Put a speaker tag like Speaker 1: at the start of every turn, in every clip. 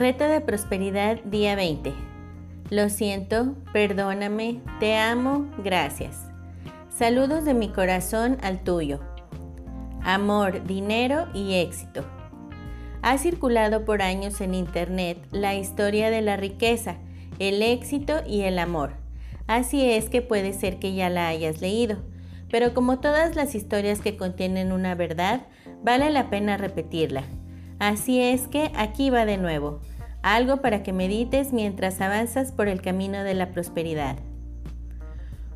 Speaker 1: Reto de Prosperidad día 20. Lo siento, perdóname, te amo, gracias. Saludos de mi corazón al tuyo. Amor, dinero y éxito. Ha circulado por años en Internet la historia de la riqueza, el éxito y el amor. Así es que puede ser que ya la hayas leído, pero como todas las historias que contienen una verdad, vale la pena repetirla. Así es que aquí va de nuevo, algo para que medites mientras avanzas por el camino de la prosperidad.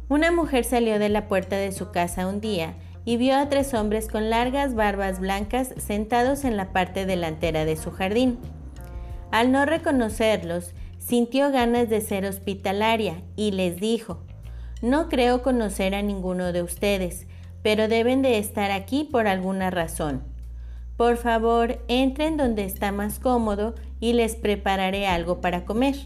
Speaker 1: Una mujer salió de la puerta de su casa un día y vio a tres hombres con largas barbas blancas sentados en la parte delantera de su jardín. Al no reconocerlos, sintió ganas de ser hospitalaria y les dijo, no creo conocer a ninguno de ustedes, pero deben de estar aquí por alguna razón. Por favor, entren donde está más cómodo y les prepararé algo para comer.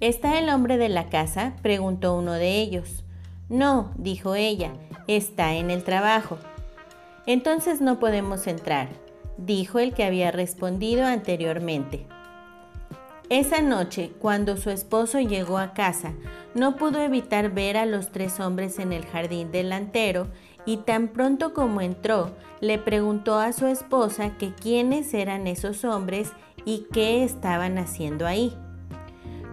Speaker 1: ¿Está el hombre de la casa? preguntó uno de ellos. No, dijo ella, está en el trabajo. Entonces no podemos entrar, dijo el que había respondido anteriormente. Esa noche, cuando su esposo llegó a casa, no pudo evitar ver a los tres hombres en el jardín delantero y tan pronto como entró, le preguntó a su esposa que quiénes eran esos hombres y qué estaban haciendo ahí.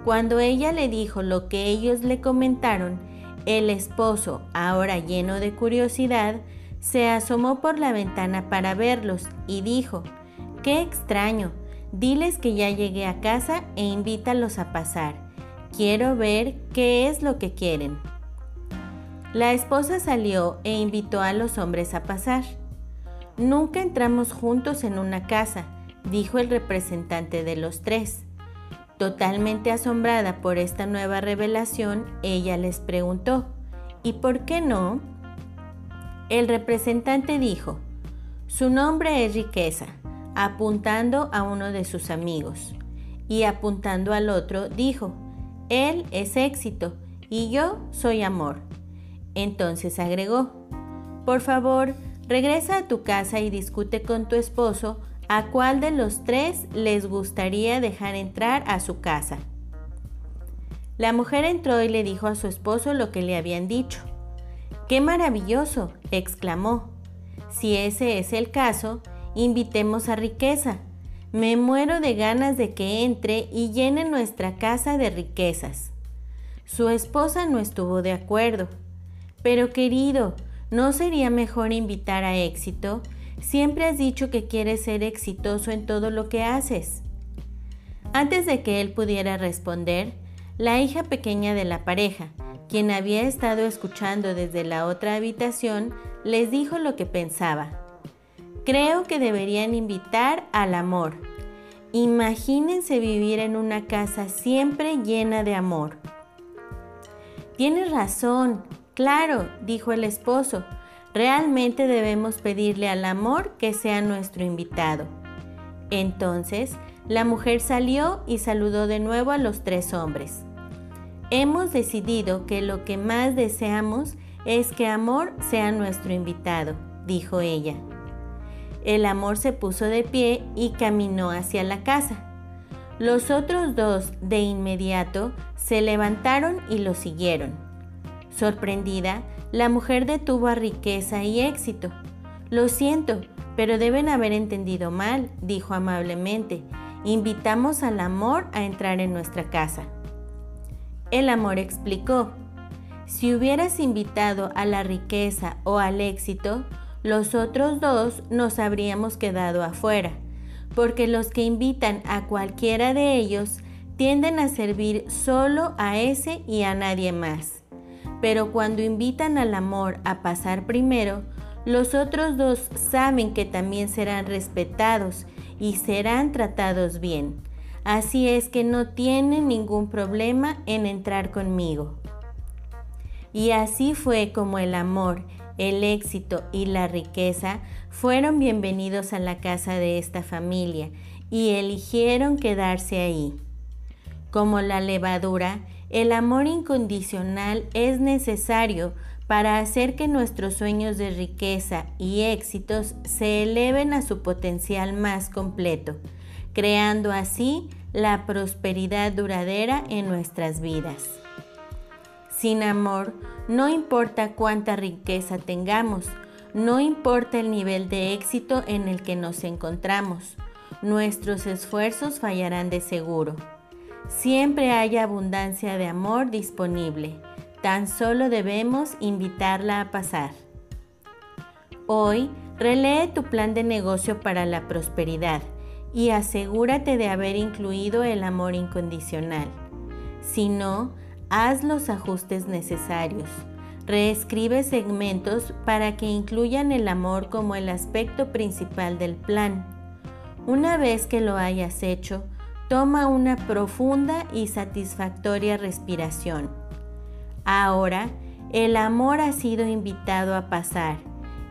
Speaker 1: Cuando ella le dijo lo que ellos le comentaron, el esposo, ahora lleno de curiosidad, se asomó por la ventana para verlos y dijo, ¡Qué extraño! Diles que ya llegué a casa e invítalos a pasar. Quiero ver qué es lo que quieren. La esposa salió e invitó a los hombres a pasar. Nunca entramos juntos en una casa, dijo el representante de los tres. Totalmente asombrada por esta nueva revelación, ella les preguntó, ¿y por qué no? El representante dijo, su nombre es riqueza, apuntando a uno de sus amigos, y apuntando al otro dijo, él es éxito y yo soy amor. Entonces agregó, por favor, regresa a tu casa y discute con tu esposo a cuál de los tres les gustaría dejar entrar a su casa. La mujer entró y le dijo a su esposo lo que le habían dicho. ¡Qué maravilloso! exclamó. Si ese es el caso, invitemos a riqueza. Me muero de ganas de que entre y llene nuestra casa de riquezas. Su esposa no estuvo de acuerdo pero querido, ¿no sería mejor invitar a éxito? Siempre has dicho que quieres ser exitoso en todo lo que haces. Antes de que él pudiera responder, la hija pequeña de la pareja, quien había estado escuchando desde la otra habitación, les dijo lo que pensaba. Creo que deberían invitar al amor. Imagínense vivir en una casa siempre llena de amor. Tienes razón, Claro, dijo el esposo, realmente debemos pedirle al amor que sea nuestro invitado. Entonces, la mujer salió y saludó de nuevo a los tres hombres. Hemos decidido que lo que más deseamos es que amor sea nuestro invitado, dijo ella. El amor se puso de pie y caminó hacia la casa. Los otros dos, de inmediato, se levantaron y lo siguieron. Sorprendida, la mujer detuvo a riqueza y éxito. Lo siento, pero deben haber entendido mal, dijo amablemente. Invitamos al amor a entrar en nuestra casa. El amor explicó, si hubieras invitado a la riqueza o al éxito, los otros dos nos habríamos quedado afuera, porque los que invitan a cualquiera de ellos tienden a servir solo a ese y a nadie más. Pero cuando invitan al amor a pasar primero, los otros dos saben que también serán respetados y serán tratados bien. Así es que no tienen ningún problema en entrar conmigo. Y así fue como el amor, el éxito y la riqueza fueron bienvenidos a la casa de esta familia y eligieron quedarse ahí. Como la levadura, el amor incondicional es necesario para hacer que nuestros sueños de riqueza y éxitos se eleven a su potencial más completo, creando así la prosperidad duradera en nuestras vidas. Sin amor, no importa cuánta riqueza tengamos, no importa el nivel de éxito en el que nos encontramos, nuestros esfuerzos fallarán de seguro. Siempre hay abundancia de amor disponible, tan solo debemos invitarla a pasar. Hoy, relee tu plan de negocio para la prosperidad y asegúrate de haber incluido el amor incondicional. Si no, haz los ajustes necesarios. Reescribe segmentos para que incluyan el amor como el aspecto principal del plan. Una vez que lo hayas hecho, toma una profunda y satisfactoria respiración. Ahora, el amor ha sido invitado a pasar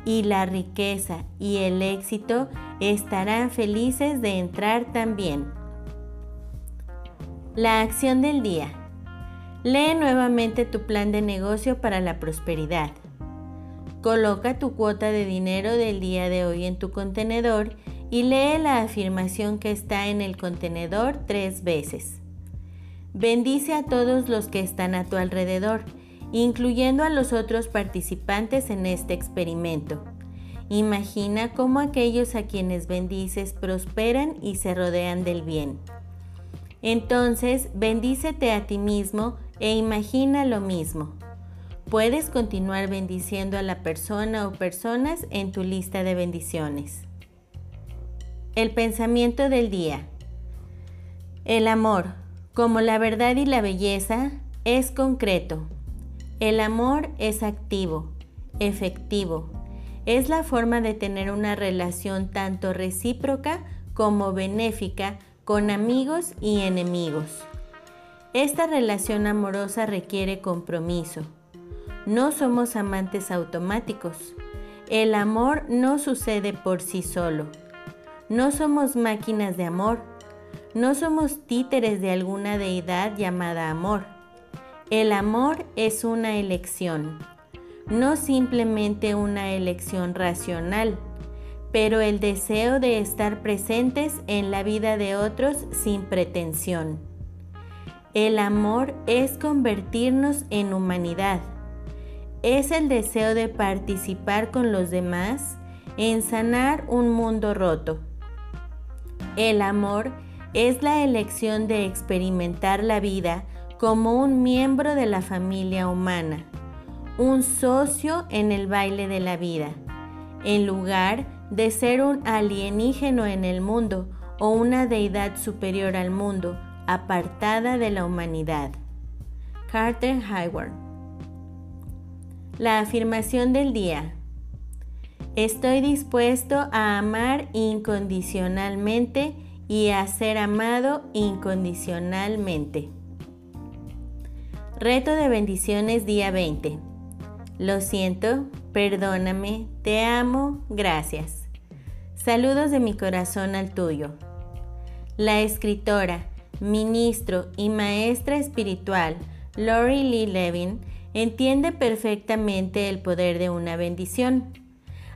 Speaker 1: y la riqueza y el éxito estarán felices de entrar también. La acción del día. Lee nuevamente tu plan de negocio para la prosperidad. Coloca tu cuota de dinero del día de hoy en tu contenedor y lee la afirmación que está en el contenedor tres veces. Bendice a todos los que están a tu alrededor, incluyendo a los otros participantes en este experimento. Imagina cómo aquellos a quienes bendices prosperan y se rodean del bien. Entonces, bendícete a ti mismo e imagina lo mismo. Puedes continuar bendiciendo a la persona o personas en tu lista de bendiciones. El pensamiento del día. El amor, como la verdad y la belleza, es concreto. El amor es activo, efectivo. Es la forma de tener una relación tanto recíproca como benéfica con amigos y enemigos. Esta relación amorosa requiere compromiso. No somos amantes automáticos. El amor no sucede por sí solo. No somos máquinas de amor. No somos títeres de alguna deidad llamada amor. El amor es una elección, no simplemente una elección racional, pero el deseo de estar presentes en la vida de otros sin pretensión. El amor es convertirnos en humanidad. Es el deseo de participar con los demás en sanar un mundo roto. El amor es la elección de experimentar la vida como un miembro de la familia humana, un socio en el baile de la vida, en lugar de ser un alienígeno en el mundo o una deidad superior al mundo apartada de la humanidad. Carter Hayward. La afirmación del día. Estoy dispuesto a amar incondicionalmente y a ser amado incondicionalmente. Reto de bendiciones día 20. Lo siento, perdóname, te amo, gracias. Saludos de mi corazón al tuyo. La escritora ministro y maestra espiritual Lori Lee Levin entiende perfectamente el poder de una bendición.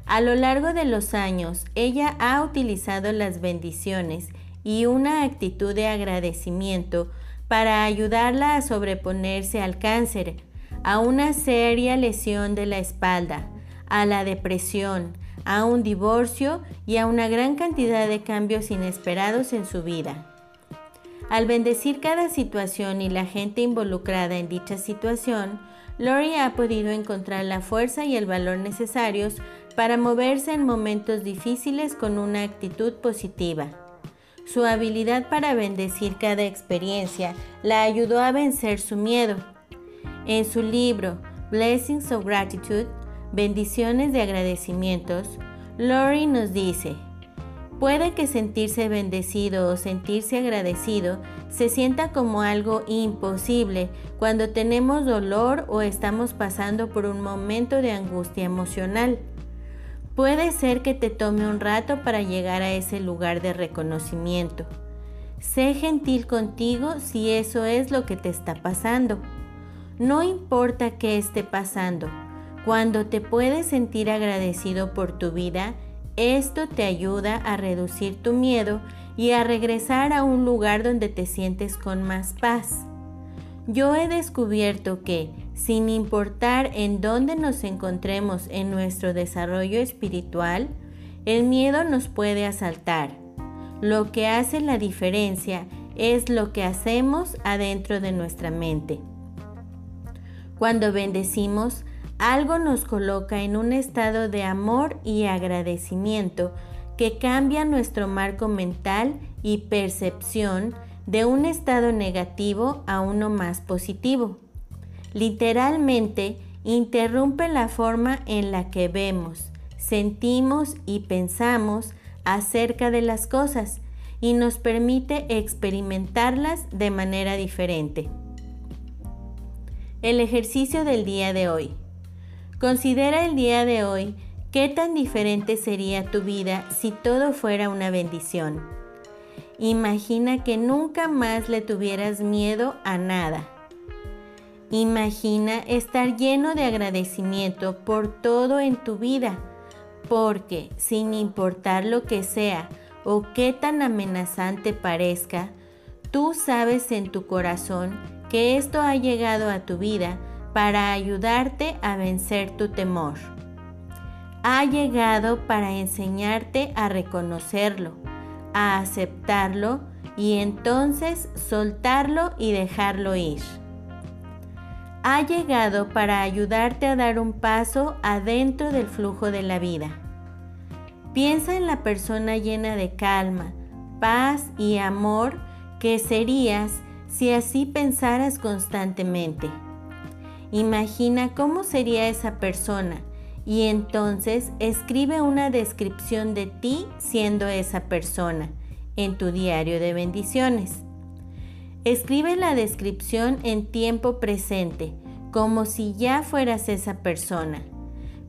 Speaker 1: A lo largo de los años, ella ha utilizado las bendiciones y una actitud de agradecimiento para ayudarla a sobreponerse al cáncer, a una seria lesión de la espalda, a la depresión, a un divorcio y a una gran cantidad de cambios inesperados en su vida. Al bendecir cada situación y la gente involucrada en dicha situación, Lori ha podido encontrar la fuerza y el valor necesarios para moverse en momentos difíciles con una actitud positiva. Su habilidad para bendecir cada experiencia la ayudó a vencer su miedo. En su libro Blessings of Gratitude, Bendiciones de Agradecimientos, Lori nos dice, Puede que sentirse bendecido o sentirse agradecido se sienta como algo imposible cuando tenemos dolor o estamos pasando por un momento de angustia emocional. Puede ser que te tome un rato para llegar a ese lugar de reconocimiento. Sé gentil contigo si eso es lo que te está pasando. No importa qué esté pasando, cuando te puedes sentir agradecido por tu vida, Esto te ayuda a reducir tu miedo y a regresar a un lugar donde te sientes con más paz. Yo he descubierto que, sin importar en dónde nos encontremos en nuestro desarrollo espiritual, el miedo nos puede asaltar. Lo que hace la diferencia es lo que hacemos adentro de nuestra mente. Cuando bendecimos, algo nos coloca en un estado de amor y agradecimiento que cambia nuestro marco mental y percepción de un estado negativo a uno más positivo. Literalmente, interrumpe la forma en la que vemos, sentimos y pensamos acerca de las cosas y nos permite experimentarlas de manera diferente. El ejercicio del día de hoy. Considera el día de hoy qué tan diferente sería tu vida si todo fuera una bendición. Imagina que nunca más le tuvieras miedo a nada. Imagina estar lleno de agradecimiento por todo en tu vida, porque sin importar lo que sea o qué tan amenazante parezca, tú sabes en tu corazón que esto ha llegado a tu vida para ayudarte a vencer tu temor. Ha llegado para enseñarte a reconocerlo, a aceptarlo y entonces soltarlo y dejarlo ir. Ha llegado para ayudarte a dar un paso adentro del flujo de la vida. Piensa en la persona llena de calma, paz y amor que serías si así pensaras constantemente. Imagina cómo sería esa persona y entonces escribe una descripción de ti siendo esa persona en tu diario de bendiciones. Escribe la descripción en tiempo presente, como si ya fueras esa persona.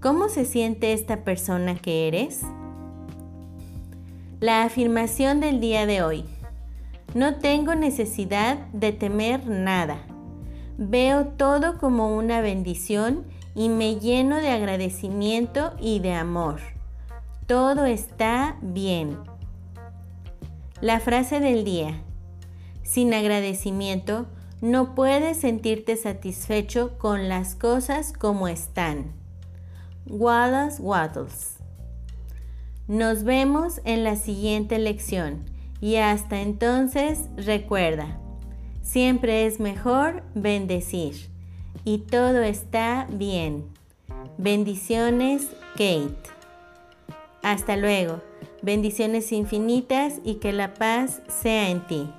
Speaker 1: ¿Cómo se siente esta persona que eres? La afirmación del día de hoy. No tengo necesidad de temer nada. Veo todo como una bendición y me lleno de agradecimiento y de amor. Todo está bien. La frase del día. Sin agradecimiento no puedes sentirte satisfecho con las cosas como están. Wallace Wattles. Nos vemos en la siguiente lección y hasta entonces recuerda, Siempre es mejor bendecir y todo está bien. Bendiciones, Kate. Hasta luego. Bendiciones infinitas y que la paz sea en ti.